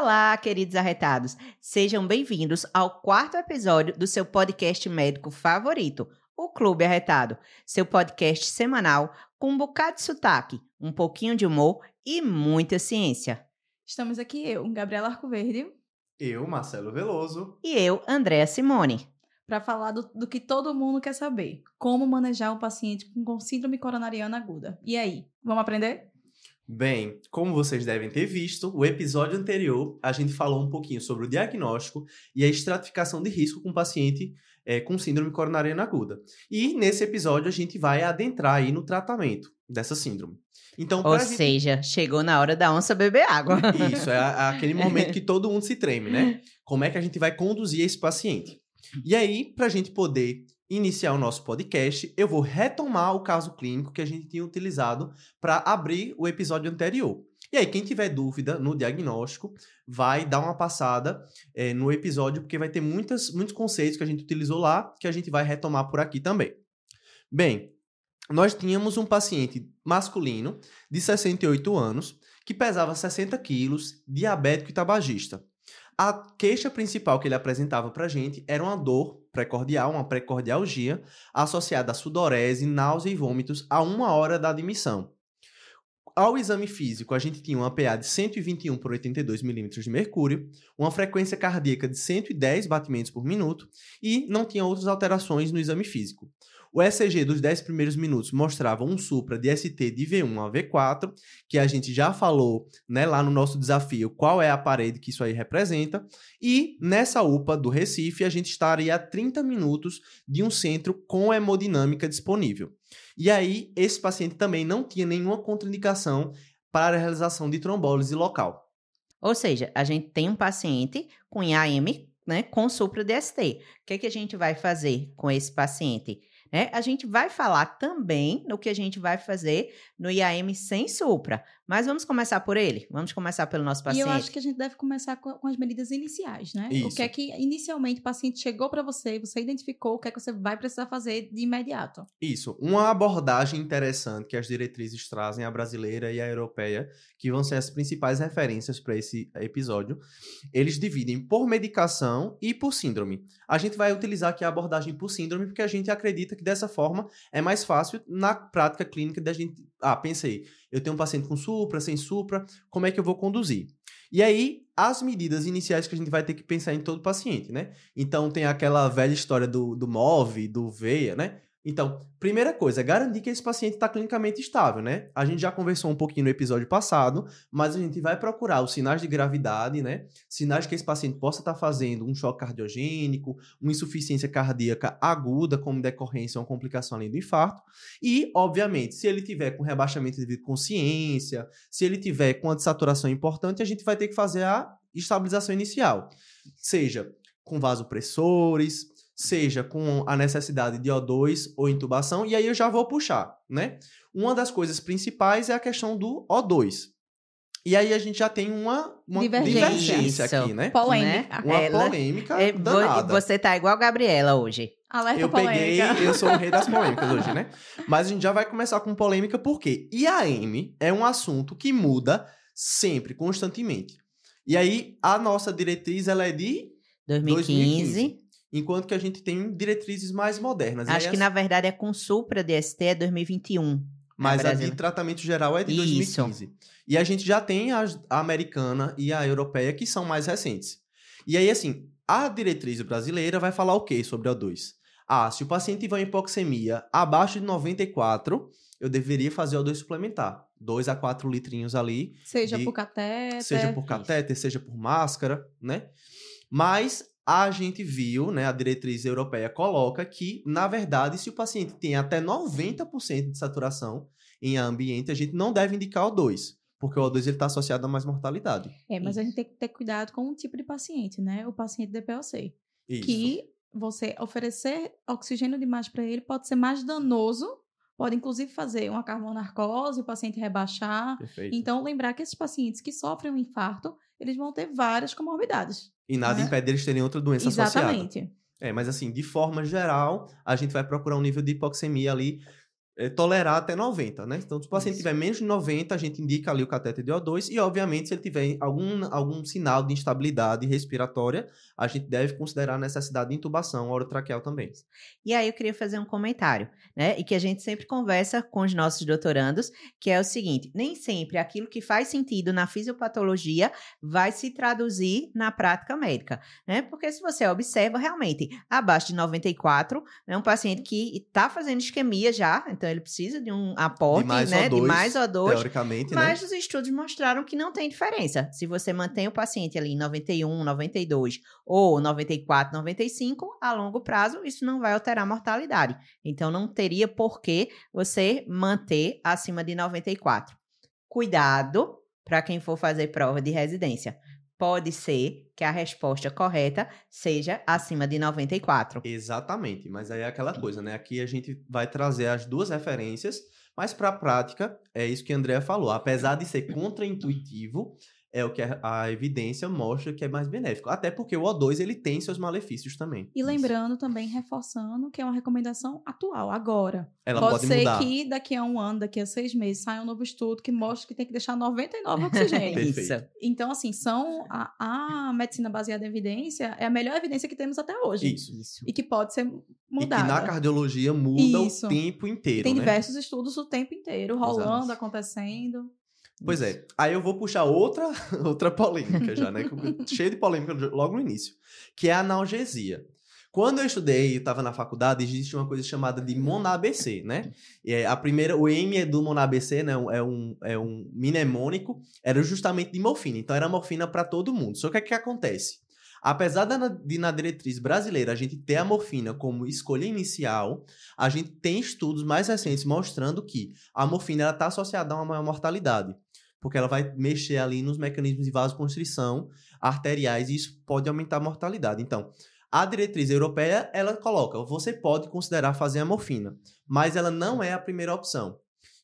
Olá, queridos arretados. Sejam bem-vindos ao quarto episódio do seu podcast médico favorito, o Clube Arretado, seu podcast semanal com um bocado de sotaque, um pouquinho de humor e muita ciência. Estamos aqui eu, Gabriela Arcoverde, Eu, Marcelo Veloso. E eu, Andréa Simone. para falar do, do que todo mundo quer saber: como manejar um paciente com, com síndrome coronariana aguda. E aí, vamos aprender? Bem, como vocês devem ter visto, o episódio anterior a gente falou um pouquinho sobre o diagnóstico e a estratificação de risco com paciente é, com síndrome coronariana aguda. E nesse episódio a gente vai adentrar aí no tratamento dessa síndrome. Então, Ou gente- seja, chegou na hora da onça beber água. Isso, é aquele momento que todo mundo se treme, né? Como é que a gente vai conduzir esse paciente? E aí, para a gente poder iniciar o nosso podcast, eu vou retomar o caso clínico que a gente tinha utilizado para abrir o episódio anterior. E aí, quem tiver dúvida no diagnóstico, vai dar uma passada eh, no episódio, porque vai ter muitas, muitos conceitos que a gente utilizou lá, que a gente vai retomar por aqui também. Bem, nós tínhamos um paciente masculino de 68 anos, que pesava 60 quilos, diabético e tabagista. A queixa principal que ele apresentava pra gente era uma dor precordial, uma precordialgia, associada a sudorese, náusea e vômitos a uma hora da admissão. Ao exame físico, a gente tinha uma PA de 121 por 82 milímetros de mercúrio, uma frequência cardíaca de 110 batimentos por minuto e não tinha outras alterações no exame físico. O ECG dos 10 primeiros minutos mostrava um supra de ST de V1 a V4, que a gente já falou né, lá no nosso desafio qual é a parede que isso aí representa. E nessa UPA do Recife, a gente estaria a 30 minutos de um centro com hemodinâmica disponível. E aí, esse paciente também não tinha nenhuma contraindicação para a realização de trombólise local. Ou seja, a gente tem um paciente com IAM, né, com supra DST. O que, que a gente vai fazer com esse paciente? Né? A gente vai falar também no que a gente vai fazer no IAM sem supra. Mas vamos começar por ele? Vamos começar pelo nosso E paciente? eu acho que a gente deve começar com, com as medidas iniciais, né? O Isso. que é que inicialmente o paciente chegou para você, você identificou o que é que você vai precisar fazer de imediato. Isso, uma abordagem interessante que as diretrizes trazem, a brasileira e a europeia, que vão ser as principais referências para esse episódio. Eles dividem por medicação e por síndrome. A gente vai utilizar aqui a abordagem por síndrome porque a gente acredita que dessa forma é mais fácil na prática clínica da gente. Ah, pensei, eu tenho um paciente com supra, sem supra, como é que eu vou conduzir? E aí, as medidas iniciais que a gente vai ter que pensar em todo paciente, né? Então, tem aquela velha história do, do MOV, do VEIA, né? Então, primeira coisa, garantir que esse paciente está clinicamente estável, né? A gente já conversou um pouquinho no episódio passado, mas a gente vai procurar os sinais de gravidade, né? Sinais que esse paciente possa estar fazendo um choque cardiogênico, uma insuficiência cardíaca aguda como decorrência ou complicação além do infarto. E, obviamente, se ele tiver com rebaixamento à consciência, se ele tiver com a desaturação importante, a gente vai ter que fazer a estabilização inicial. Seja com vasopressores, seja com a necessidade de O2 ou intubação, e aí eu já vou puxar, né? Uma das coisas principais é a questão do O2. E aí a gente já tem uma, uma Divergência. divergência aqui, né? Polêmica. Uma Ela- polêmica É, danada. você tá igual a Gabriela hoje. Alerta Eu peguei, polêmica. eu sou o rei das polêmicas hoje, né? Mas a gente já vai começar com polêmica porque IAM é um assunto que muda sempre, constantemente. E aí, a nossa diretriz, ela é de 2015. Enquanto que a gente tem diretrizes mais modernas. E Acho que as- na verdade é com supra DST é 2021. Mas a de tratamento geral é de Isso. 2015. E a gente já tem as- a americana e a europeia, que são mais recentes. E aí, assim, a diretriz brasileira vai falar o quê sobre O2? Ah, se o paciente tiver hipoxemia abaixo de 94, eu deveria fazer O2 suplementar. 2 a 4 litrinhos ali, Seja de- por catéter. seja por catéter, seja por máscara, né? Mas a gente viu, né, a diretriz europeia coloca que, na verdade, se o paciente tem até 90% de saturação em ambiente, a gente não deve indicar o 2, porque o O2 está associado a mais mortalidade. É, mas a Isso. gente tem que ter cuidado com um tipo de paciente, né? O paciente DPOC. Isso. que você oferecer oxigênio demais para ele pode ser mais danoso, pode inclusive fazer uma carbonarcose, o paciente rebaixar. Perfeito. Então, lembrar que esses pacientes que sofrem um infarto, eles vão ter várias comorbidades. e nada né? impede eles terem outra doença associada. Exatamente. É, mas assim, de forma geral, a gente vai procurar um nível de hipoxemia ali é, tolerar até 90, né? Então, se o paciente Isso. tiver menos de 90, a gente indica ali o catéter de O2 e, obviamente, se ele tiver algum, algum sinal de instabilidade respiratória, a gente deve considerar a necessidade de intubação orotraqueal também. E aí eu queria fazer um comentário, né? E que a gente sempre conversa com os nossos doutorandos, que é o seguinte: nem sempre aquilo que faz sentido na fisiopatologia vai se traduzir na prática médica, né? Porque se você observa realmente abaixo de 94, é um paciente que está fazendo isquemia já, então ele precisa de um aporte, mais né? De O2, mais O2. Teoricamente, Mas né? os estudos mostraram que não tem diferença. Se você mantém o paciente ali em 91, 92 ou 94, 95, a longo prazo isso não vai alterar a mortalidade. Então não teria por que você manter acima de 94. Cuidado para quem for fazer prova de residência. Pode ser que a resposta correta seja acima de 94. Exatamente, mas aí é aquela coisa, né? Aqui a gente vai trazer as duas referências, mas para a prática é isso que a Andrea falou. Apesar de ser contraintuitivo, é o que a, a evidência mostra que é mais benéfico. Até porque o O2 ele tem seus malefícios também. E lembrando também, reforçando, que é uma recomendação atual, agora. Ela pode, pode, ser mudar. que daqui a um ano, daqui a seis meses, saia um novo estudo que mostre que tem que deixar 99 oxigênio. Isso. então, assim, são a, a medicina baseada em evidência é a melhor evidência que temos até hoje. Isso. Isso. E que pode ser E que mudada. na cardiologia muda Isso. o tempo inteiro, Tem né? diversos estudos o tempo inteiro, rolando, Exato. acontecendo. Pois é. Aí eu vou puxar outra, outra polêmica já, né? Cheio de polêmica logo no início. Que é a analgesia. Quando eu estudei, eu estava na faculdade, existe uma coisa chamada de MONABC, né? E é, a primeira, o M é do MONABC, né? É um, é um mnemônico, era justamente de morfina. Então era morfina para todo mundo. Só que o que, que acontece? Apesar da, de na diretriz brasileira a gente ter a morfina como escolha inicial, a gente tem estudos mais recentes mostrando que a morfina está associada a uma maior mortalidade porque ela vai mexer ali nos mecanismos de vasoconstrição arteriais e isso pode aumentar a mortalidade. Então, a diretriz europeia, ela coloca, você pode considerar fazer a morfina, mas ela não é a primeira opção.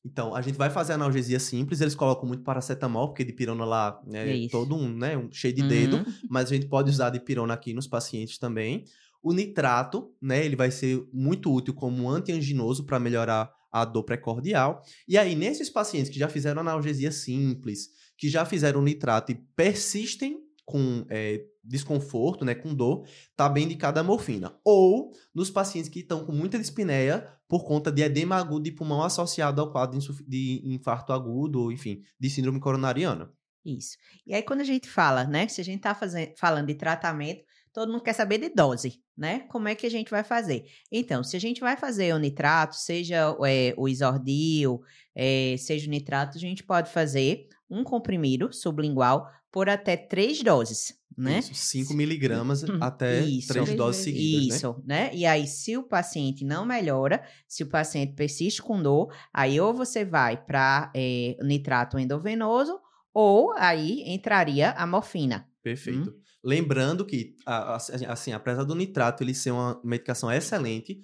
Então, a gente vai fazer analgesia simples, eles colocam muito paracetamol, porque dipirona lá É é todo um, né, um cheio de dedo, Uhum. mas a gente pode usar dipirona aqui nos pacientes também. O nitrato, né, ele vai ser muito útil como um antianginoso para melhorar a dor precordial. E aí, nesses pacientes que já fizeram analgesia simples, que já fizeram nitrato e persistem com é, desconforto, né, com dor, tá bem indicada a morfina. Ou nos pacientes que estão com muita dispneia por conta de edema agudo de pulmão associado ao quadro de infarto agudo, ou enfim, de síndrome coronariana. Isso. E aí, quando a gente fala, né? Se a gente tá fazendo, falando de tratamento, todo mundo quer saber de dose, né? Como é que a gente vai fazer? Então, se a gente vai fazer o nitrato, seja é, o isordil, é, seja o nitrato, a gente pode fazer um comprimido sublingual por até três doses, né? Isso, 5 miligramas até Isso. três doses seguidas, né? Isso, né? E aí, se o paciente não melhora, se o paciente persiste com dor, aí ou você vai para nitrato endovenoso, ou aí entraria a morfina. Perfeito. Hum. Lembrando que, a- a- assim, apesar do nitrato ele ser uma medicação excelente,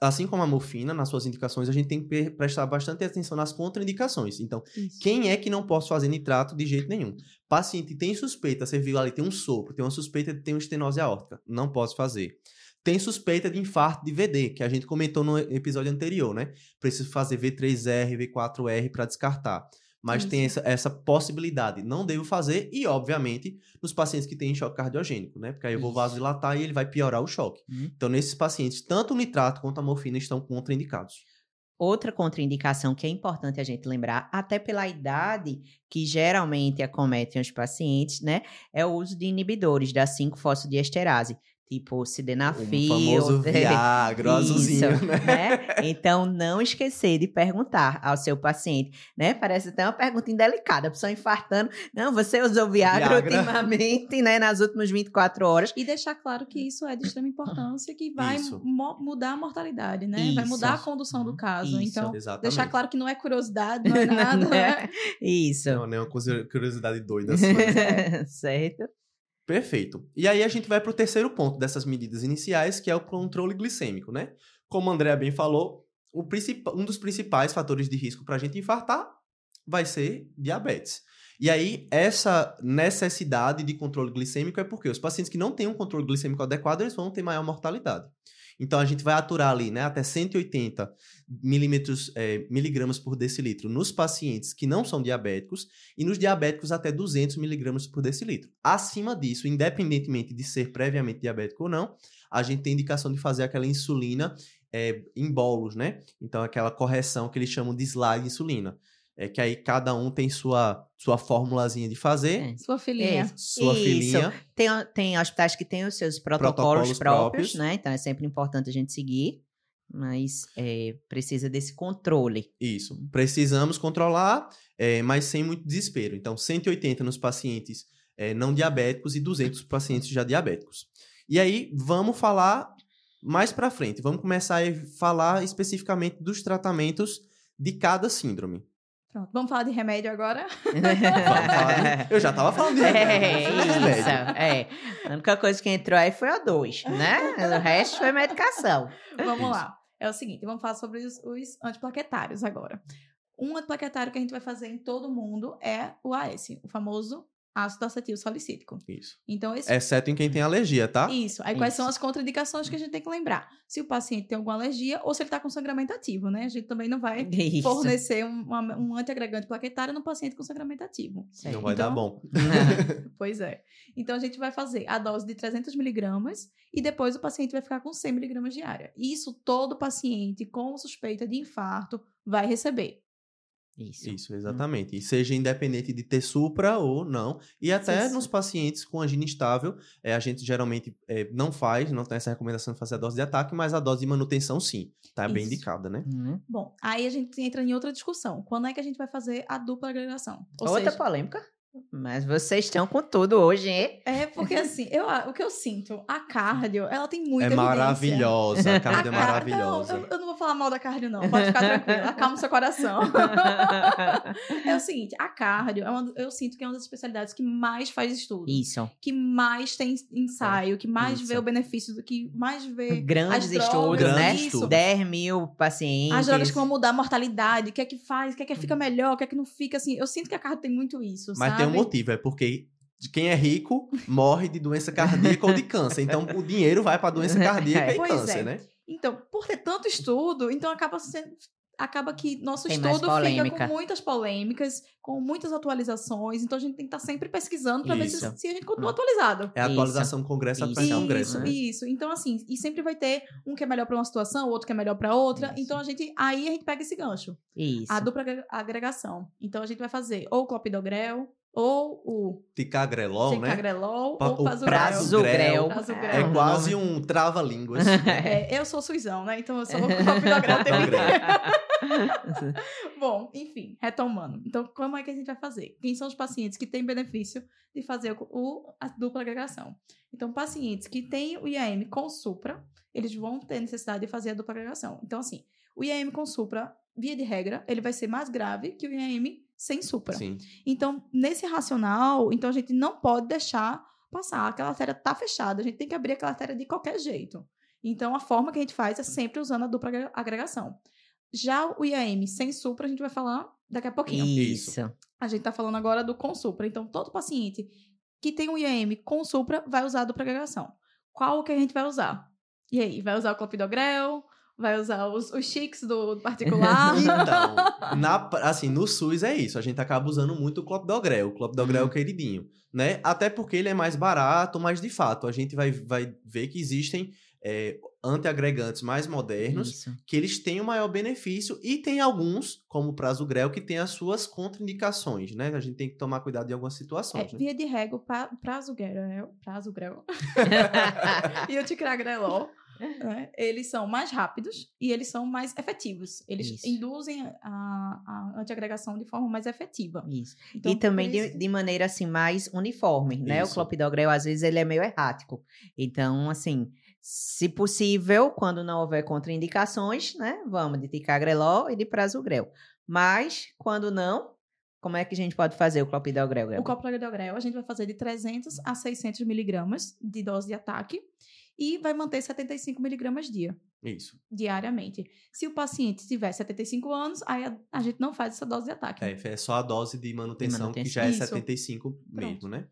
assim como a morfina, nas suas indicações, a gente tem que pre- prestar bastante atenção nas contraindicações. Então, Isso. quem é que não pode fazer nitrato de jeito nenhum? Paciente tem suspeita, você viu ali, tem um sopro, tem uma suspeita de ter uma estenose aórtica, não pode fazer. Tem suspeita de infarto de VD, que a gente comentou no episódio anterior, né? Preciso fazer V3R, V4R para descartar. Mas tem essa, essa possibilidade. Não devo fazer, e obviamente, nos pacientes que têm choque cardiogênico, né? Porque aí eu vou vasodilatar e ele vai piorar o choque. Hum. Então, nesses pacientes, tanto o nitrato quanto a morfina estão contraindicados. Outra contraindicação que é importante a gente lembrar, até pela idade que geralmente acometem os pacientes, né? É o uso de inibidores da 5-fosfodiesterase, tipo sildenafil. o famoso né? Viagra, azulzinho, Isso, né? né? Então, não esquecer de perguntar ao seu paciente, né? Parece até uma pergunta indelicada, a pessoa infartando. Não, você usou Viagra, Viagra. ultimamente, né? Nas últimas 24 horas. E deixar claro que isso é de extrema importância, que vai Isso. mo- mudar a mortalidade, né? Vai mudar a Isso. condução do caso. Isso. Então, Exatamente. deixar claro que não é curiosidade, não é nada, né? Isso. Não, não é uma curiosidade doida. certo? Perfeito. E aí a gente vai para o terceiro ponto dessas medidas iniciais, que é o controle glicêmico, né? Como a Andrea bem falou, um dos principais fatores de risco para a gente infartar vai ser diabetes. E aí, essa necessidade de controle glicêmico é porque os pacientes que não têm um controle glicêmico adequado, eles vão ter maior mortalidade. Então a gente vai aturar ali, né, até 180 milímetros, é, miligramas por decilitro nos pacientes que não são diabéticos e nos diabéticos até 200 miligramas por decilitro. Acima disso, independentemente de ser previamente diabético ou não, a gente tem indicação de fazer aquela insulina é, em bolos, né? Então aquela correção que eles chamam de slide insulina. É que aí cada um tem sua, sua formulazinha de fazer. É. Sua filhinha. É. Sua Isso. filhinha. Tem, tem hospitais que têm os seus protocolos, Protocolos próprios, próprios. né? Então é sempre importante a gente seguir, mas é, precisa desse controle. Isso. Precisamos controlar, é, mas sem muito desespero. Então, 180 nos pacientes é, não diabéticos e 200 nos pacientes já diabéticos. E aí, vamos falar mais para frente. Vamos começar a falar especificamente dos tratamentos de cada síndrome. Pronto. Vamos falar de remédio agora? Eu já tava falando de É, remédio. de remédio. isso, é. A única coisa que entrou aí foi a dois, né? O resto foi medicação. Vamos Isso. lá. É o seguinte, vamos falar sobre os, os antiplaquetários agora. Um antiplaquetário que a gente vai fazer em todo mundo é o AS, o famoso ácido acetil salicílico. Isso. Então, esse Exceto em quem tem alergia, tá? Isso. Aí quais são Isso. as contraindicações que a gente tem que lembrar? Se o paciente tem alguma alergia ou se ele está com sangramento ativo, né? A gente também não vai Isso. fornecer um, um antiagregante plaquetário no paciente com sangramento ativo. Certo. Não vai dar Então- bom. Não. Pois é. Então a gente vai fazer a dose de 300 miligramas e depois o paciente vai ficar com 100 miligramas diária. Isso todo paciente com suspeita de infarto vai receber. Isso. Isso, exatamente. E seja independente de ter supra ou não. E até Sim, nos pacientes com angina estável, é, a gente geralmente é, não faz, não tem essa recomendação de fazer a dose de ataque, mas a dose de manutenção sim. Tá bem Isso. indicada, né? Hum. Bom, aí a gente entra em outra discussão. Quando é que a gente vai fazer a dupla agregação? Ou Outra seja, polêmica. Mas vocês estão com tudo hoje, hein? é porque assim, eu, o que eu sinto, a cardio, ela tem muita é evidência. maravilhosa, a cardio é A maravilhosa. Não, eu, eu não vou falar mal da cardio, não. Pode ficar tranquilo. Acalma o seu coração. é o seguinte, a cardio, é uma, eu sinto que é uma das especialidades que mais faz estudo. Isso. Que mais tem ensaio, que mais vê Isso. o benefício, do que mais vê Grandes as drogas, estudos, Grandes né? estudos. 10 mil pacientes. as drogas que vão mudar a mortalidade, o que é que faz, o que é que fica melhor, o que é que não fica, assim. Eu sinto que a cardio tem muito isso, Mas sabe? Tem um motivo, é porque de quem é rico morre de doença cardíaca ou de câncer. Então o dinheiro vai para doença cardíaca e Pois câncer, é. né? Então, por ter tanto estudo, então acaba sendo. Acaba que nosso Tem estudo fica com muitas polêmicas, com muitas atualizações, então a gente tem que estar sempre pesquisando para ver se, se a gente continua atualizado. É a Isso. atualização congresso Isso. atrás de congresso, isso, né? isso. Então, assim, e sempre vai ter um que é melhor para uma situação, outro que é melhor para outra. Isso. Então, a gente. Aí a gente pega esse gancho. Isso. A dupla agre- agregação. Então, a gente vai fazer ou o clopidogrel, ou o Ticagrelol, né? ticagrelol, Pa- ou o. Prazugrel. É quase um trava-línguas. É, eu sou suizão, né? Então eu sou o tempo inteiro. Bom, enfim, retomando. Então, como é que a gente vai fazer? Quem são os pacientes que têm benefício de fazer o- a dupla agregação? Então, pacientes que têm o IAM com supra, eles vão ter necessidade de fazer a dupla agregação. Então, assim, o IAM com supra, via de regra, ele vai ser mais grave que o IAM sem supra. Sim. Então, nesse racional, então a gente não pode deixar passar. Aquela artéria tá fechada, a gente tem que abrir aquela artéria de qualquer jeito. Então, a forma que a gente faz é sempre usando a dupla agre- agregação. Já o IAM sem supra, a gente vai falar daqui a pouquinho. Isso. A gente tá falando agora do com supra. Então, todo paciente que tem um IAM com supra vai usar a dupla agregação. Qual que a gente vai usar? E aí, vai usar o clopidogrel? Vai usar os, os chiques do, do particular? Então, na, assim, no SUS é isso. A gente acaba usando muito o Clopidogrel. O Clopidogrel é o queridinho, né? Até porque ele é mais barato, mas de fato, a gente vai, vai ver que existem é, antiagregantes mais modernos Isso. que eles têm o maior benefício e tem alguns, como o Prasugrel, que tem as suas contraindicações, né? A gente tem que tomar cuidado em algumas É, situações, né? via de regra, o pra- prazugrel, prazugrel e o ticagrelol, né, eles são mais rápidos e eles são mais efetivos. Eles Isso. induzem a, a antiagregação de forma mais efetiva. Isso. Então, e também por de, isso- de maneira assim mais uniforme, né? O Isso. clopidogrel às vezes ele é meio errático. Então, assim, se possível, quando não houver contraindicações, né? Vamos de ticagrelol e de prasugrel. Mas quando não, como é que a gente pode fazer o clopidogrel? O clopidogrel a gente vai fazer de 300 a 600 miligramas de dose de ataque e vai manter 75 miligramas dia, Isso. diariamente. Se o paciente tiver 75 anos, aí a, a gente não faz essa dose de ataque. É, é só a dose de manutenção, que manutenção. já é Isso. 75 mesmo, né?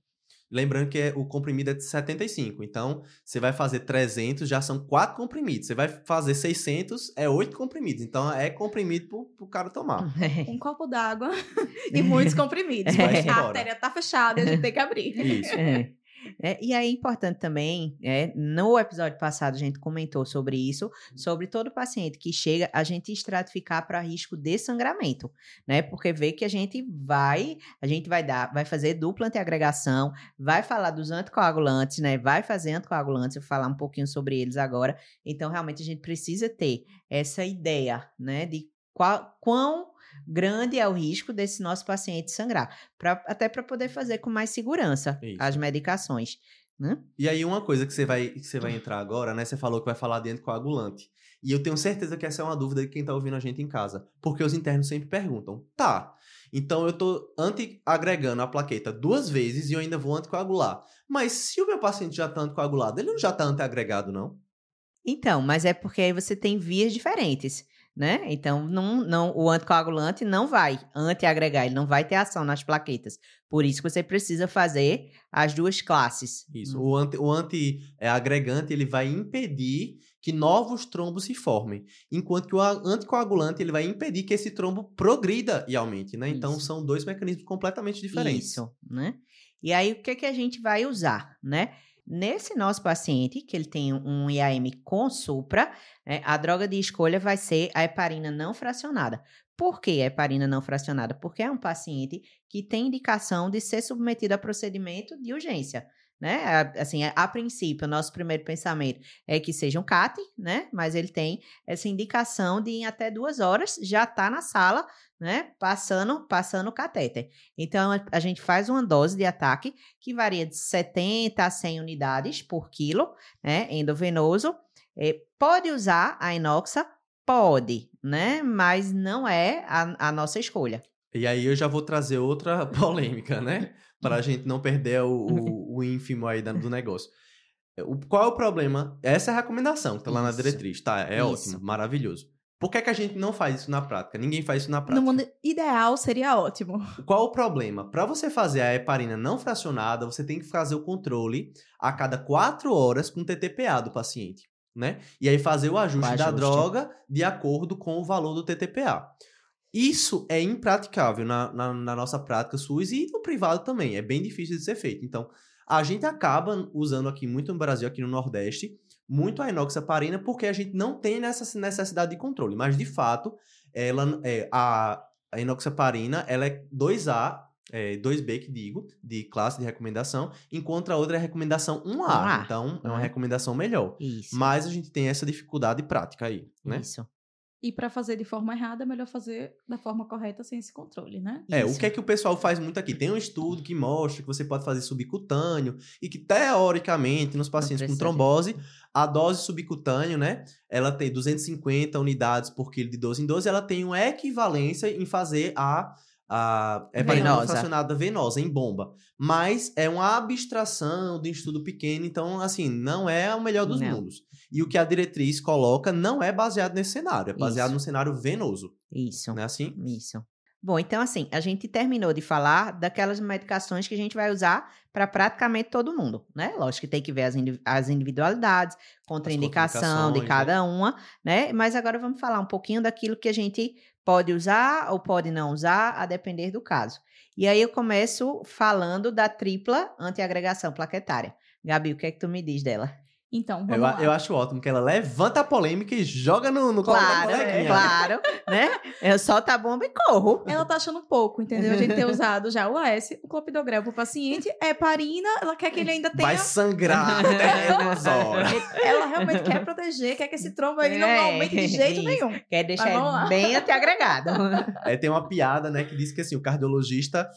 Lembrando que é, o comprimido é de 75. Então, você vai fazer 300, já são 4 comprimidos. Você vai fazer 600, é 8 comprimidos. Então, é comprimido pro, pro cara tomar. Um copo d'água e muitos comprimidos. Porque a artéria tá fechada e a gente tem que abrir. Isso. É. É, e aí é importante também, é, no episódio passado a gente comentou sobre isso, sobre todo paciente que chega, a gente estratificar para risco de sangramento, né? Porque vê que a gente vai, a gente vai dar, vai fazer dupla antiagregação, vai falar dos anticoagulantes, né? Vai fazer anticoagulantes, eu vou falar um pouquinho sobre eles agora. Então, realmente, a gente precisa ter essa ideia, né? De qual, quão grande é o risco desse nosso paciente sangrar, pra, até para poder fazer com mais segurança Isso. as medicações. Né? E aí, uma coisa que você vai, que você vai entrar agora, né? Você falou que vai falar de anticoagulante. E eu tenho certeza que essa é uma dúvida de quem tá ouvindo a gente em casa. Porque os internos sempre perguntam: tá, então eu tô antiagregando a plaqueta duas vezes e eu ainda vou anticoagular. Mas se o meu paciente já tá anticoagulado, ele não já tá antiagregado, não? Então, mas é porque aí você tem vias diferentes, né? Então, não, não, o anticoagulante não vai antiagregar, ele não vai ter ação nas plaquetas. Por isso que você precisa fazer as duas classes. Isso. Hum. O, anti, o antiagregante, ele vai impedir que novos trombos se formem. Enquanto que o anticoagulante, ele vai impedir que esse trombo progrida e aumente, né? Então, Isso. são dois mecanismos completamente diferentes. Isso, né? E aí, o que, que a gente vai usar, né? Nesse nosso paciente, que ele tem um IAM com supra, né, a droga de escolha vai ser a heparina não fracionada. Por que a heparina não fracionada? Porque é um paciente que tem indicação de ser submetido a procedimento de urgência. Né? Assim, a, princípio, o nosso primeiro pensamento é que seja um CAT, né? Mas ele tem essa indicação de em até duas horas já tá na sala, né? Passando, passando o catéter. Então, a- gente faz uma dose de ataque que varia de 70 a 100 unidades por quilo, né? Endovenoso. Eh, pode usar a inoxa? Pode, né? Mas não é a, a nossa escolha. E aí eu já vou trazer outra polêmica, né? Para a gente não perder o, o, o ínfimo aí da- do negócio. O, qual é o problema? Essa é a recomendação que tá lá na diretriz, tá? É Isso. ótimo, maravilhoso. Por que, que a gente não faz isso na prática? Ninguém faz isso na No prática. mundo ideal seria ótimo. Qual o problema? Para você fazer a heparina não fracionada, você tem que fazer o controle a cada quatro horas com o TTPA do paciente, né? E aí fazer o ajuste, da ajuste. droga de acordo com o valor do TTPA. Isso é impraticável na, na, na nossa prática SUS e no privado também. É bem difícil de ser feito. Então, a gente acaba usando aqui muito no Brasil, aqui no Nordeste, muito a inoxaparina, porque a gente não tem essa necessidade de controle. Mas, de fato, ela, é, a, a inoxaparina ela é 2A, é, 2B que digo, de classe de recomendação, enquanto a outra é recomendação 1A. 1A, Então, é uma né? recomendação melhor. Isso. Mas a gente tem essa dificuldade prática aí, né? Isso. E para fazer de forma errada, é melhor fazer da forma correta sem esse controle, né? É, o Isso. que é que o pessoal faz muito aqui? Tem um estudo que mostra que você pode fazer subcutâneo e que, teoricamente, nos pacientes com trombose, a dose subcutânea, né? Ela tem 250 unidades por quilo de 12 em 12, ela tem uma equivalência em fazer a, a heparina Venosa. fracionada venosa, em bomba. Mas é uma abstração de um estudo pequeno, então, assim, não é o melhor dos Não. mundos. E o que a diretriz coloca não é baseado nesse cenário, é baseado Isso. no cenário venoso, Isso. né? Assim? Isso. Bom, então assim, a gente terminou de falar daquelas medicações que a gente vai usar para praticamente todo mundo, né? Lógico que tem que ver as, indi- as individualidades, contraindicação de contraindicações, cada uma, né? Mas agora vamos falar um pouquinho daquilo que a gente pode usar ou pode não usar, a depender do caso. E aí eu começo falando da tripla antiagregação plaquetária. Gabi, o que é que tu me diz dela? Então, vamos Eu, lá. eu acho ótimo que ela levanta a polêmica e joga no, no colo da Claro, coleguinha. claro, né? Eu solto a bomba e corro. Ela tá achando pouco, entendeu? A gente ter usado já o AS, o clopidogrel pro paciente, é parina, ela quer que ele ainda tenha... Vai sangrar até umas horas. Ela realmente quer proteger, quer que esse trombo aí não É, aumente de jeito isso. nenhum. Quer deixar bem antiagregado. É, tem uma piada, né, que diz que assim, o cardiologista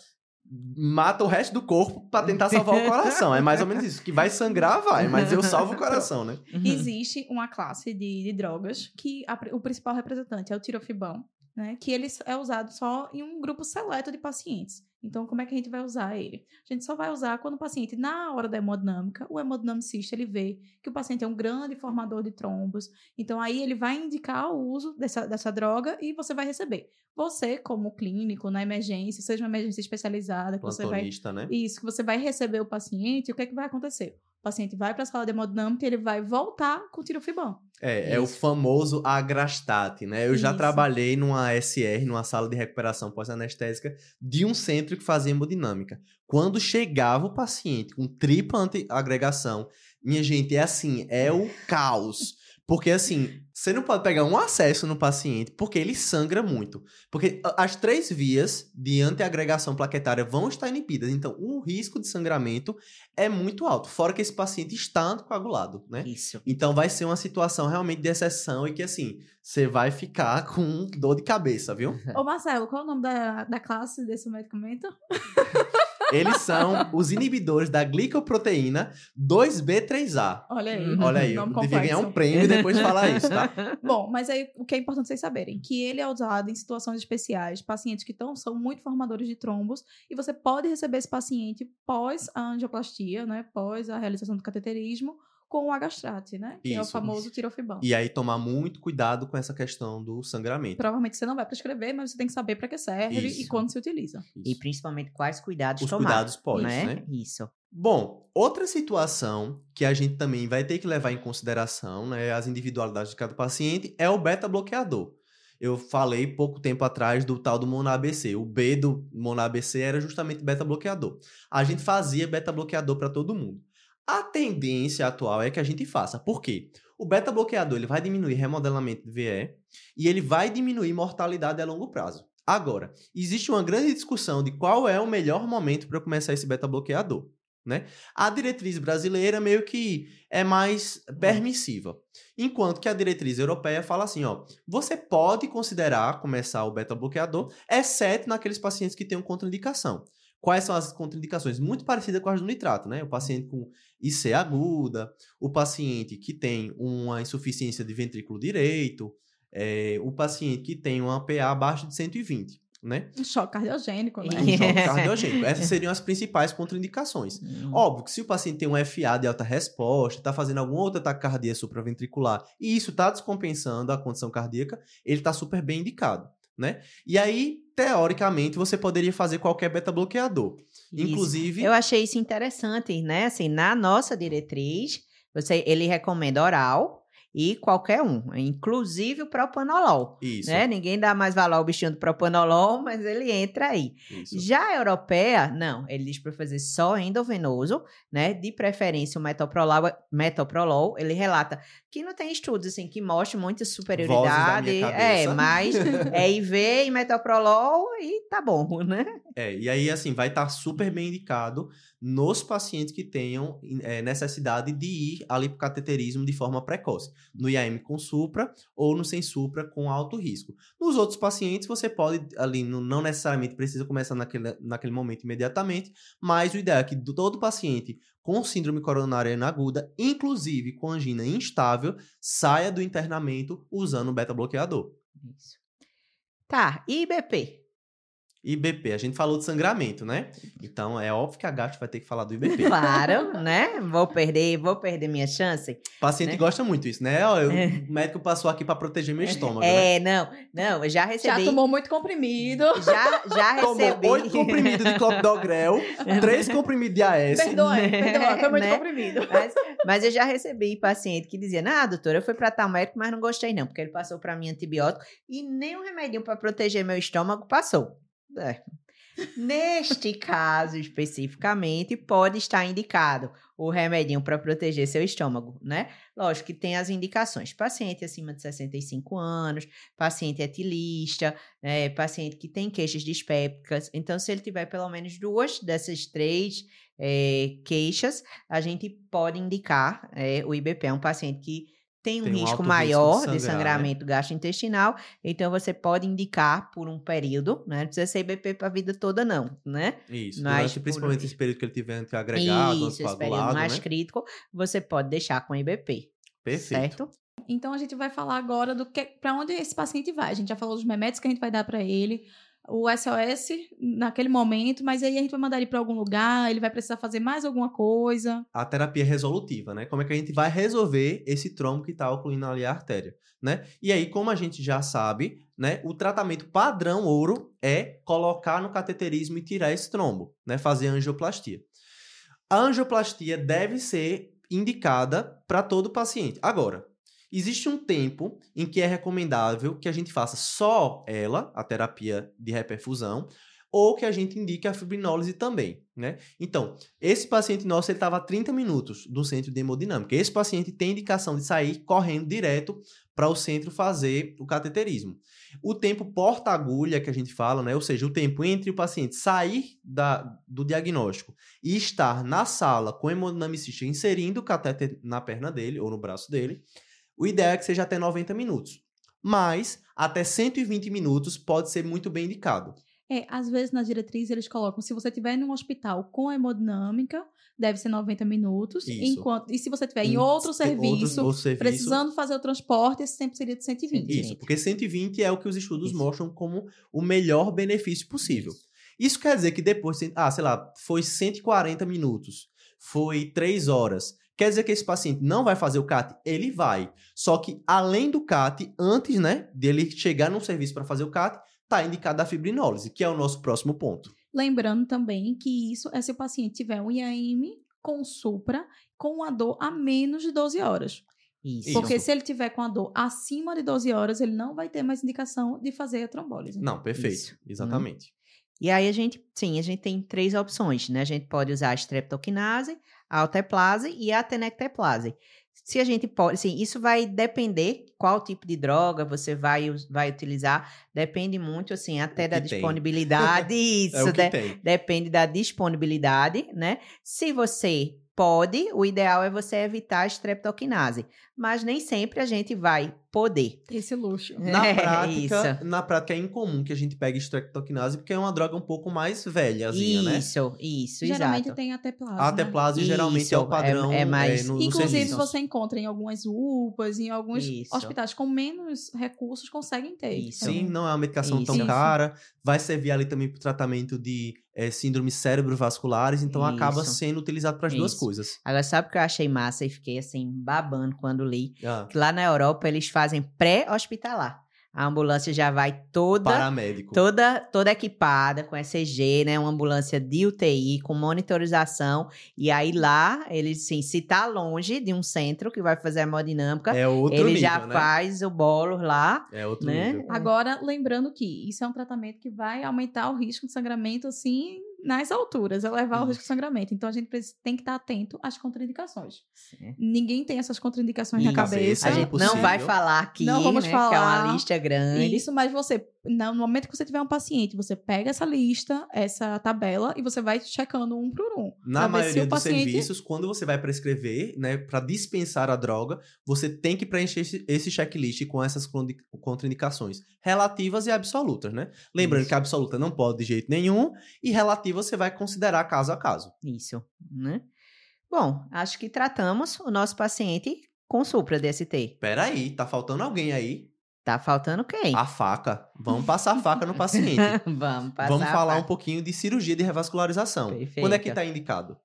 mata o resto do corpo pra tentar salvar o coração. É mais ou menos isso. Que vai sangrar, vai, mas eu salvo o coração, né? Existe uma classe de, de drogas que a o principal representante é o tirofibão, né? Que ele é usado só em um grupo seleto de pacientes. Então, como é que a gente vai usar ele? A gente só vai usar quando o paciente, na hora da hemodinâmica, o hemodinamicista, ele vê que o paciente é um grande formador de trombos. Então, aí ele vai indicar o uso dessa, dessa droga e você vai receber. Você, como clínico, na emergência, seja uma emergência especializada, que você vai... né? Isso, que você vai receber o paciente, o que é que vai acontecer? O paciente vai para a sala de hemodinâmica e ele vai voltar com tirofibam. É, é o famoso agrastate, né? Eu já Isso. trabalhei numa SR, numa sala de recuperação pós-anestésica, de um centro que fazia hemodinâmica. Quando chegava o paciente com tripla antiagregação, minha gente, é assim, é o caos. Porque assim, você não pode pegar um acesso no paciente, porque ele sangra muito. Porque as três vias de antiagregação plaquetária vão estar inibidas. Então, o risco de sangramento é muito alto. Fora que esse paciente está anticoagulado, né? Isso. Então vai ser uma situação realmente de exceção e que assim, você vai ficar com dor de cabeça, viu? Ô, Marcelo, qual é o nome da, da classe desse medicamento? Eles são os inibidores da glicoproteína 2B3A. Olha aí. Olha aí, eu Nome devia ganhar um prêmio e depois falar isso, tá? Bom, mas aí o que é importante vocês saberem, que ele é usado em situações especiais, pacientes que tão, são muito formadores de trombos, e você pode receber esse paciente pós a angioplastia, né, pós a realização do cateterismo, com o agastrate, né, que é o Isso, famoso tirofibam. E aí tomar muito cuidado com essa questão do sangramento. Provavelmente você não vai prescrever, mas você tem que saber para que serve e Isso. quando se utiliza. E principalmente quais cuidados Os tomar. cuidados pós, né? né? Isso. Bom, outra situação que a gente também vai ter que levar em consideração, né, as individualidades de cada paciente, é o beta-bloqueador. Eu falei pouco tempo atrás do tal do MONA-ABC. O B do MONA-ABC era justamente beta-bloqueador. A gente fazia beta-bloqueador para todo mundo. A tendência atual é que a gente faça. Por quê? O beta-bloqueador ele vai diminuir remodelamento de VE e ele vai diminuir mortalidade a longo prazo. Agora, existe uma grande discussão de qual é o melhor momento para começar esse beta-bloqueador. Né? A diretriz brasileira meio que é mais permissiva. Enquanto que a diretriz europeia fala assim, ó, você pode considerar começar o beta-bloqueador, exceto naqueles pacientes que tenham contraindicação. Quais são as contraindicações? Muito parecidas com as do nitrato, né? O paciente com IC aguda, o paciente que tem uma insuficiência de ventrículo direito, é, o paciente que tem uma PA abaixo de 120, né? Um choque cardiogênico, né? Um choque cardiogênico. Essas seriam as principais contraindicações. Hum. Óbvio que se o paciente tem um FA de alta resposta, está fazendo alguma outra taquicardia supraventricular e isso está descompensando a condição cardíaca, ele está super bem indicado, né? E aí, teoricamente, você poderia fazer qualquer beta-bloqueador. Inclusive, Eu achei isso interessante, né? Assim, na nossa diretriz, você, ele recomenda oral e qualquer um, inclusive o propanolol. isso, Né? Ninguém dá mais valor ao bichinho do propanolol, mas ele entra aí. isso. Já a europeia, não, ele diz para fazer só endovenoso, né? De preferência o metoprolol, metoprolol. Ele relata que não tem estudos assim que mostrem muita superioridade. É, mas é IV e metoprolol e tá bom, né? É, e aí, assim, vai estar super bem indicado nos pacientes que tenham é, necessidade de ir ali para cateterismo de forma precoce. No IAM com supra ou no sem supra com alto risco. Nos outros pacientes, você pode, ali, não necessariamente precisa começar naquele, naquele momento imediatamente, mas o ideal é que do- todo paciente com síndrome coronária aguda, inclusive com angina instável, saia do internamento usando o beta-bloqueador. Isso. Tá, e IBP? IBP, a gente falou de sangramento, né? Então é óbvio que a Gato vai ter que falar do IBP. Claro, né? Vou perder, vou perder minha chance. O paciente Né? gosta muito disso, né? Ó, eu- É. O médico passou aqui pra proteger meu estômago, né? É, não, não, eu já Já recebi. tomou muito comprimido. Já, já Tomou recebi. oito comprimidos de clopidogrel, três comprimidos de AS. Perdoa, né? perdoa, foi muito Né? comprimido. Mas, mas eu já recebi paciente que dizia: Ah, doutora, eu fui pra tal médico, mas não gostei, não, porque ele passou pra mim antibiótico e nem um remedinho pra proteger meu estômago passou. É. Neste caso especificamente, pode estar indicado o remedinho para proteger seu estômago, né? Lógico que tem as indicações: paciente acima de 65 anos, paciente etilista, né? paciente que tem queixas dispépticas. Então, se ele tiver pelo menos duas dessas três eh, queixas, a gente pode indicar eh, o IBP. É um paciente que tem um Tem um risco alto risco de maior de, sangrar, né? sangramento gastrointestinal, então você pode indicar por um período, né? Não precisa ser IBP para a vida toda, não, né? Isso, Mas por- principalmente esse período que ele tiver antiagregado, Isso, esse período mais né? crítico, você pode deixar com IBP, Perfeito. certo? Então a gente vai falar agora do que para onde esse paciente vai. A gente já falou dos remédios que a gente vai dar para ele, o SOS naquele momento, mas aí a gente vai mandar ele para algum lugar, ele vai precisar fazer mais alguma coisa. A terapia resolutiva, né? Como é que a gente vai resolver esse trombo que está ocluindo ali a artéria, né? E aí, como a gente já sabe, né, o tratamento padrão ouro é colocar no cateterismo e tirar esse trombo, né? Fazer angioplastia. A angioplastia deve ser indicada para todo paciente. Agora, Existe um tempo em que é recomendável que a gente faça só ela, a terapia de reperfusão, ou que a gente indique a fibrinólise também, né? Então, esse paciente nosso, ele estava a 30 minutos do centro de hemodinâmica. Esse paciente tem indicação de sair correndo direto para o centro fazer o cateterismo. O tempo porta-agulha que a gente fala, né? Ou seja, o tempo entre o paciente sair da, do diagnóstico e estar na sala com o hemodinamicista inserindo o cateter na perna dele ou no braço dele, o ideal é que seja até 90 minutos. Mas até 120 minutos pode ser muito bem indicado. É, às vezes na diretriz eles colocam, se você estiver em um hospital com hemodinâmica, deve ser 90 minutos. Enquanto, e se você estiver em, em outro, serviço, outro serviço, precisando fazer o transporte, esse sempre seria de 120. Isso, porque 120 é o que os estudos Isso. mostram como o melhor benefício possível. Isso. Isso quer dizer que depois, ah, sei lá, foi 140 minutos, foi 3 horas. Quer dizer que esse paciente não vai fazer o CAT? Ele vai. Só que além do CAT, antes, né, dele chegar no serviço para fazer o CAT, está indicada a fibrinólise, que é o nosso próximo ponto. Lembrando também que isso é se o paciente tiver um IAM com supra com a dor a menos de 12 horas. Isso. Porque se ele tiver com a dor acima de 12 horas, ele não vai ter mais indicação de fazer a trombólise. Não, perfeito. Isso. Exatamente. Hum. E aí a gente, sim, a gente tem três opções, né? A gente pode usar a streptokinase, a alteplase e a tenecteplase. Se a gente pode, sim, isso vai depender qual tipo de droga você vai, vai utilizar, depende muito, assim, até da disponibilidade, isso, é de, depende da disponibilidade, né? Se você pode, o ideal é você evitar a streptokinase, mas nem sempre a gente vai poder. Esse luxo. Na é, prática, isso. na prática é incomum que a gente pegue streptokinase porque é uma droga um pouco mais velhazinha, isso, né? Isso, isso, Geralmente exato. tem até plase. A ateplase né? geralmente isso, é o padrão. É, é mais... É, no, Inclusive, no você encontra em algumas UPAs, em alguns isso. hospitais com menos recursos conseguem ter. Isso. Sim, não é uma medicação tão cara. Vai servir ali também para o tratamento de é, síndromes cerebrovasculares, então acaba sendo utilizado para as duas coisas. Agora, sabe o que eu achei massa e fiquei assim, babando quando li? Ah. Lá na Europa eles fazem pré-hospitalar. A ambulância já vai toda Paramédico. toda toda equipada com ECG, né? Uma ambulância de UTI com monitorização e aí lá ele sim, se tá longe de um centro que vai fazer a hemodinâmica, é outro ele nível, já né? faz o bolo lá. É outro né? nível. Agora, lembrando que isso é um tratamento que vai aumentar o risco de sangramento assim nas alturas, elevar Isso. o risco de sangramento. Então a gente tem que estar atento às contraindicações. Sim. Ninguém tem essas contraindicações Isso. na cabeça. A gente não vai falar aqui, não vamos né, falar. que é uma lista grande. Isso, mas você no momento que você tiver um paciente, você pega essa lista, essa tabela e você vai checando um por um. Na maioria dos paciente... serviços, quando você vai prescrever, né, para dispensar a droga, você tem que preencher esse checklist com essas contraindicações relativas e absolutas, né? Lembrando Isso. que a absoluta não pode de jeito nenhum e relativa você vai considerar caso a caso. Isso, né? Bom, acho que tratamos o nosso paciente com supra DST. Peraí, tá faltando alguém aí Tá faltando quem? A faca. Vamos passar a faca no paciente. Vamos passar. Vamos falar um pouquinho de cirurgia de revascularização. Perfeito. Quando é que está indicado?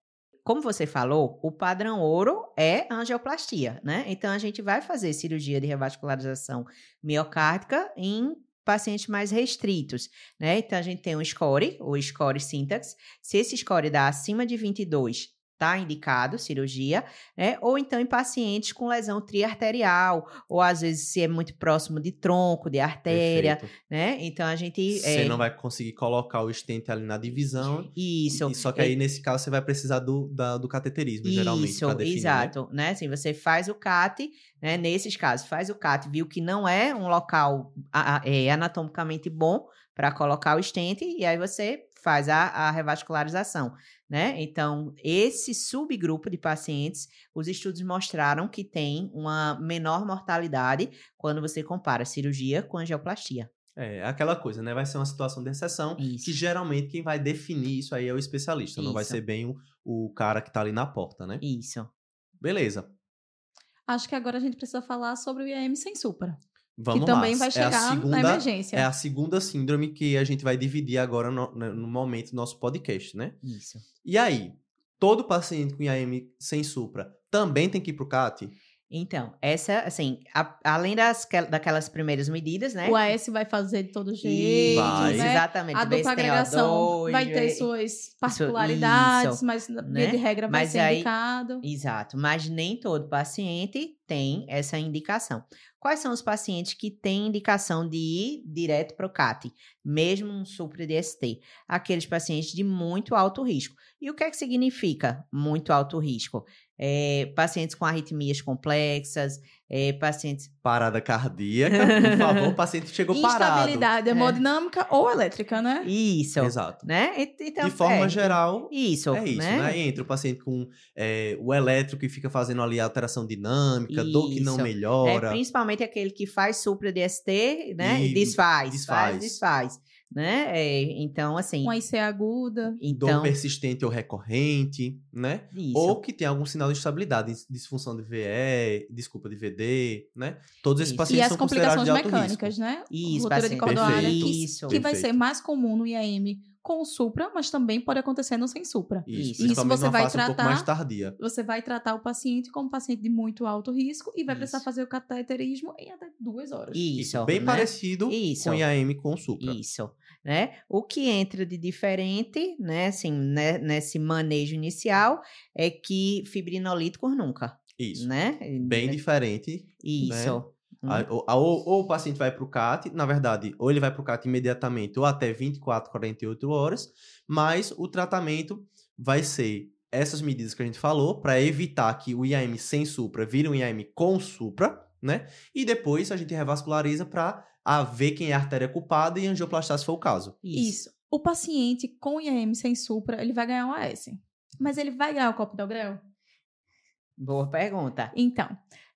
Como você falou, o padrão ouro é angioplastia, né? Então a gente vai fazer cirurgia de revascularização miocárdica em pacientes mais restritos, né? Então a gente tem um score, o score syntax. Se esse score dá acima de 22, tá indicado cirurgia, né? Ou então em pacientes com lesão triarterial, ou às vezes se é muito próximo de tronco, de artéria, Perfeito. né? Então a gente você é... não vai conseguir colocar o estente ali na divisão. Isso. E, só que aí é... nesse caso você vai precisar do, da, do cateterismo, Isso, geralmente, Isso, né? exato, né? Assim, você faz o CAT, né? Nesses casos, faz o CAT, viu que não é um local é, anatomicamente bom para colocar o estente e aí você faz a, a revascularização né? Então, esse subgrupo de pacientes, os estudos mostraram que tem uma menor mortalidade quando você compara cirurgia com angioplastia. É, aquela coisa, né? Vai ser uma situação de exceção isso. que geralmente quem vai definir isso aí é o especialista, isso. não vai ser bem o, o cara que tá ali na porta, né? Isso. Beleza. Acho que agora a gente precisa falar sobre o IAM sem supra. Vamos que também lá. vai É a chegar segunda- na emergência. É a segunda síndrome que a gente vai dividir agora no, no- no momento do nosso podcast, né? Isso. E aí, todo paciente com IAM sem supra também tem que ir pro CAT? Então, essa, assim, a- além das, que- daquelas primeiras medidas, né? O AS vai fazer de todo jeito, Vai. Né? exatamente. A dupla agregação O2, vai ter ver- suas particularidades, isso, mas né? de regra vai Mas ser aí- indicado. Exato, mas nem todo paciente tem essa indicação. Quais são os pacientes que têm indicação de ir direto para o CAT, mesmo um supra DST? Aqueles pacientes de muito alto risco. E o que é que significa muito alto risco? É, pacientes com arritmias complexas, é, pacientes. Parada cardíaca, por favor, o paciente chegou parado. Instabilidade hemodinâmica ou elétrica, né? Isso, Exato. né? E- Então, De forma é, geral, Isso, é isso, né? né? Entra o paciente com é, o elétrico que fica fazendo ali alteração dinâmica, dor que não Isso. É, melhora. principalmente aquele que faz supra DST, né? E E desfaz, desfaz. faz, desfaz, né? É, então, assim, Uma IC aguda. Dor então, persistente ou recorrente, né? isso. Ou que tem algum sinal de instabilidade, disfunção de VE, desculpa, de VD, né? Todos esses Isso. pacientes E as são considerados complicações de alto mecânicas, risco. né? Isso, Rotura de cordoária, que. Isso. que vai Perfeito. ser mais comum no IAM com supra, mas também pode acontecer no sem supra. Isso, Isso. você vai um tratar- mais tardia. Você vai tratar o paciente como paciente de muito alto risco e vai precisar Isso. fazer o cateterismo em até duas horas. Isso, bem né? parecido Isso. com IAM com Supra. Isso, né? O que entra de diferente, né, assim, né, nesse manejo inicial é que fibrinolíticos nunca, Isso. né? Bem diferente. Isso. A- Ou, a- ou- ou o paciente vai para o CAT, na verdade, ou ele vai para o CAT imediatamente ou até 24, 48 horas, mas o tratamento vai ser essas medidas que a gente falou para evitar que o IAM sem supra vire um IAM com supra, né? E depois a gente revasculariza para ver quem é a artéria culpada e angioplastar se for o caso. Isso. O paciente com IAM sem supra, ele vai ganhar um AS. Mas ele vai ganhar o copo del grau? Boa pergunta. Então,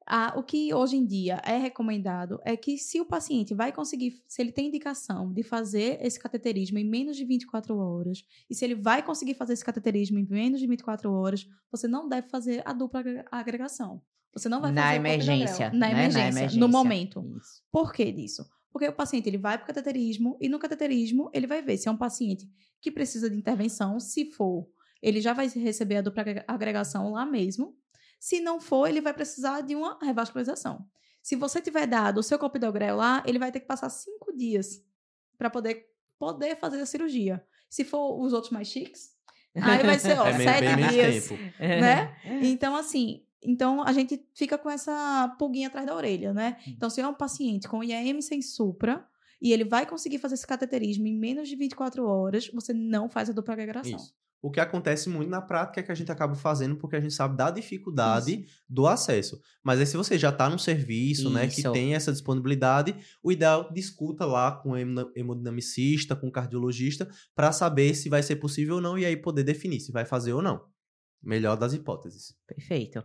a- o que hoje em dia é recomendado é que se o paciente vai conseguir, se ele tem indicação de fazer esse cateterismo em menos de 24 horas, e se ele vai conseguir fazer esse cateterismo em menos de 24 horas, você não deve fazer a dupla agre- agregação. Você não vai Na fazer o copo del grau. emergência, Na né? emergência, no momento. Isso. Por que disso? Porque o paciente ele vai para o cateterismo e no cateterismo ele vai ver se é um paciente que precisa de intervenção. Se for, ele já vai receber a dupla agrega- agregação lá mesmo. Se não for, ele vai precisar de uma revascularização. Se você tiver dado o seu copidogrel lá, ele vai ter que passar cinco dias para poder, poder fazer a cirurgia. Se for os outros mais chiques, aí vai ser, ó, é bem, sete bem menos dias. tempo. Né? Então, assim, então a gente fica com essa pulguinha atrás da orelha, né? Então, se é um paciente com IAM sem supra e ele vai conseguir fazer esse cateterismo em menos de 24 horas, você não faz a dupla agregação. Isso. O que acontece muito na prática é que a gente acaba fazendo porque a gente sabe da dificuldade do acesso. Mas aí, se você já está num serviço, né, que Isso. tem essa disponibilidade, o ideal discuta lá com o hemo- hemodinamicista, com o cardiologista, para saber se vai ser possível ou não e aí poder definir se vai fazer ou não. Melhor das hipóteses. Perfeito.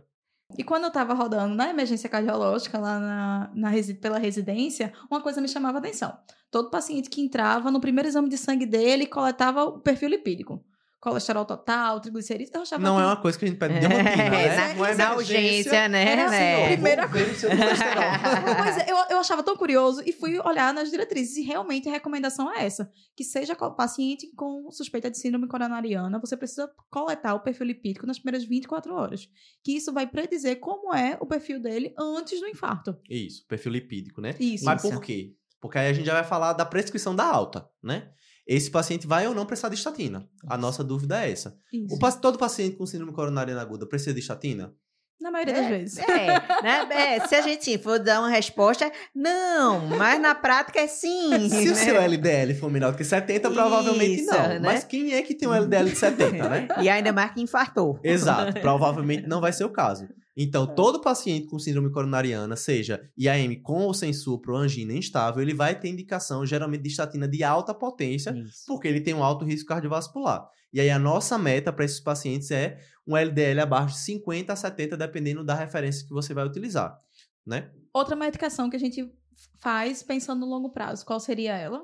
E quando eu tava rodando na emergência cardiológica, lá na, na pela residência, uma coisa me chamava atenção. Todo paciente que entrava, no primeiro exame de sangue dele, coletava o perfil lipídico. Colesterol total, triglicerídeos. Eu achava Não que- é uma coisa que a gente pede de rotina, É, né? na- Uma na emergência, urgência, né? era assim, né? primeira seu colesterol. Pois é, eu, eu achava tão curioso e fui olhar nas diretrizes e realmente a recomendação é essa, que seja paciente com suspeita de síndrome coronariana, você precisa coletar o perfil lipídico nas primeiras 24 horas, que isso vai predizer como é o perfil dele antes do infarto. Isso, perfil lipídico, né? Isso. Mas por quê? Porque aí a gente já vai falar da prescrição da alta, né? Esse paciente vai ou não precisar de estatina? A nossa dúvida é essa. O, todo paciente com síndrome coronariana aguda precisa de estatina? Na maioria das vezes. É, né? É, se a gente for dar uma resposta, não, mas na prática é sim. Se né? o seu LDL for menor do que 70, provavelmente Isso, não. né? Mas quem é que tem um LDL de 70, né? E ainda mais que infartou. Exato, provavelmente não vai ser o caso. Então, todo paciente com síndrome coronariana, seja IAM com ou sem supra ou angina instável, ele vai ter indicação geralmente de estatina de alta potência, Isso. porque ele tem um alto risco cardiovascular. E aí a nossa meta para esses pacientes é um LDL abaixo de 50 a 70, dependendo da referência que você vai utilizar, né? Outra medicação que a gente faz pensando no longo prazo, qual seria ela?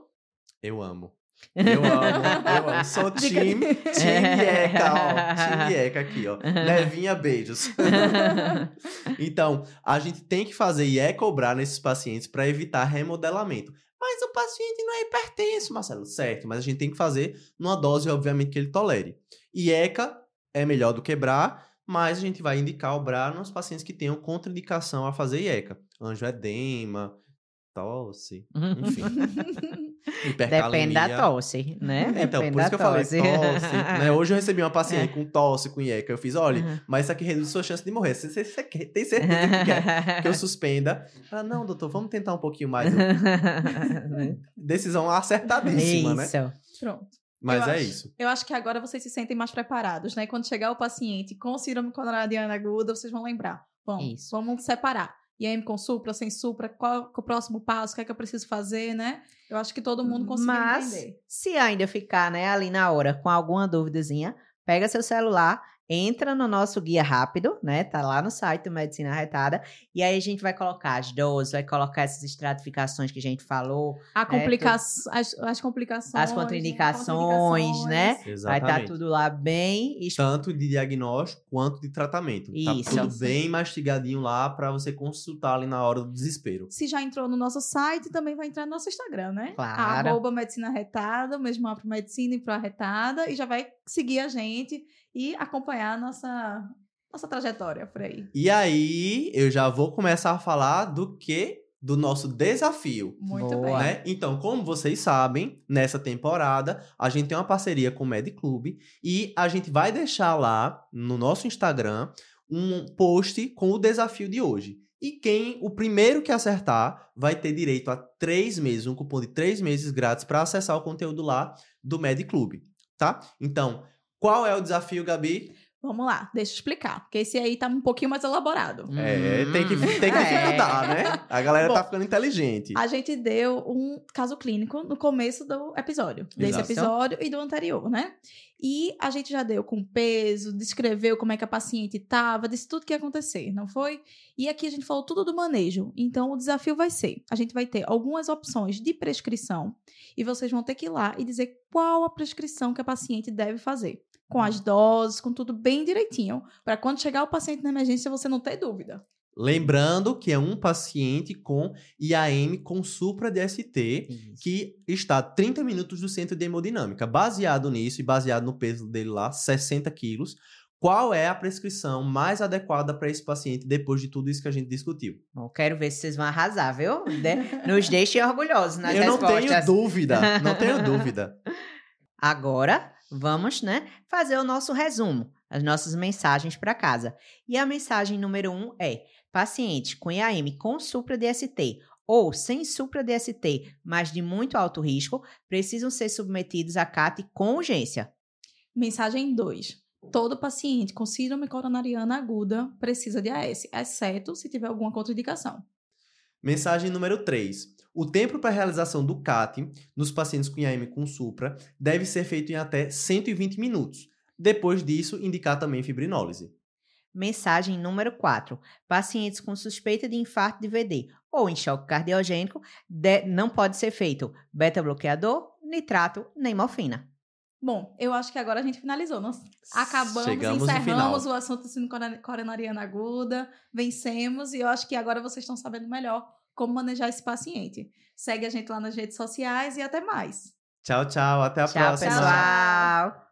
Eu amo. Eu amo, eu amo. Sou time, time Eca, ó. Time Eca aqui, ó. Levinha, beijos. então, a gente tem que fazer e é cobrar nesses pacientes para evitar remodelamento. Mas o paciente não é hipertenso, Marcelo. Certo, mas a gente tem que fazer numa dose, obviamente, que ele tolere. E ECA é melhor do que BRA, mas a gente vai indicar o BRA nos pacientes que tenham contraindicação a fazer IECA. Anjoedema, tosse, enfim. Depende da tosse, né? Então, Depende por isso que eu falei tosse. né? Hoje eu recebi uma paciente É. com tosse, com IECA. Eu fiz, olha, Uhum. mas isso aqui reduz sua chance de morrer. Você, você- você quer- tem certeza que quer que eu suspenda? Ela, não, doutor, vamos tentar um pouquinho mais. Decisão acertadíssima, né? Isso. Pronto. Mas Eu é acho- isso. Eu acho que agora vocês se sentem mais preparados, né? Quando chegar o paciente com síndrome coronariana aguda, vocês vão lembrar. Bom, Isso. vamos separar. IM com supra, sem supra, qual é o próximo passo, o que é que eu preciso fazer, né? Eu acho que todo mundo conseguiu Mas, entender. se ainda ficar, né, ali na hora com alguma duvidazinha, pega seu celular, entra no nosso guia rápido, né? Tá lá no site do Medicina Arretada. E aí a gente vai colocar as doses, vai colocar essas estratificações que a gente falou, A complica... as, as complicações. as né? contraindicações, né? Vai estar Exatamente. tudo lá bem Tanto de diagnóstico quanto de tratamento. Tá Isso. tudo bem mastigadinho lá para você consultar ali na hora do desespero. Se já entrou no nosso site, também vai entrar no nosso Instagram, né? Claro. Arroba Medicina Arretada, o mesmo lá pro Medicina e pro Arretada. E já vai seguir a gente e acompanhar a nossa, nossa trajetória por aí. E aí, eu já vou começar a falar do que? Do nosso desafio. Muito Boa. bem. Né? Então, como vocês sabem, nessa temporada a gente tem uma parceria com o MedClub e a gente vai deixar lá no nosso Instagram um post com o desafio de hoje. E quem, o primeiro que acertar, vai ter direito a três meses, um cupom de três meses grátis para acessar o conteúdo lá do MedClub, tá? Então, qual é o desafio, Gabi? Vamos lá, deixa eu explicar, porque esse aí tá um pouquinho mais elaborado. É, tem que, Hum. tem que É. né? A galera Bom, tá ficando inteligente. A gente deu um caso clínico no começo do episódio, desse Exato. episódio e do anterior, né? E a gente já deu com peso, descreveu como é que a paciente estava, disse tudo que ia acontecer, não foi? E aqui a gente falou tudo do manejo. Então o desafio vai ser: a gente vai ter algumas opções de prescrição e vocês vão ter que ir lá e dizer qual a prescrição que a paciente deve fazer. Com as doses, com tudo bem direitinho, para quando chegar o paciente na emergência você não ter dúvida. Lembrando que é um paciente com IAM com supra DST Isso. que está a 30 minutos do centro de hemodinâmica. Baseado nisso e baseado no peso dele lá, 60 quilos, qual é a prescrição mais adequada para esse paciente depois de tudo isso que a gente discutiu? Bom, quero ver se vocês vão arrasar, viu? De- Nos deixem orgulhosos nas Eu não respostas. tenho dúvida, não tenho dúvida. Agora, vamos, né, fazer o nosso resumo, as nossas mensagens para casa. E a mensagem número um é: pacientes com IAM com supra DST ou sem supra DST, mas de muito alto risco, precisam ser submetidos a CAT com urgência. Mensagem 2. Todo paciente com síndrome coronariana aguda precisa de AS, exceto se tiver alguma contraindicação. Mensagem número 3. O tempo para a realização do CAT nos pacientes com IAM com supra deve ser feito em até 120 minutos. Depois disso, indicar também fibrinólise. Mensagem número 4. Pacientes com suspeita de infarto de VD ou em choque cardiogênico de- não pode ser feito beta-bloqueador, nitrato nem morfina. Bom, eu acho que agora a gente finalizou. Nós acabamos, Chegamos encerramos o assunto da síndrome coronariana aguda, vencemos e eu acho que agora vocês estão sabendo melhor como manejar esse paciente. Segue a gente lá nas redes sociais e até mais. Tchau, tchau. Até a Tchau, próxima. pessoal!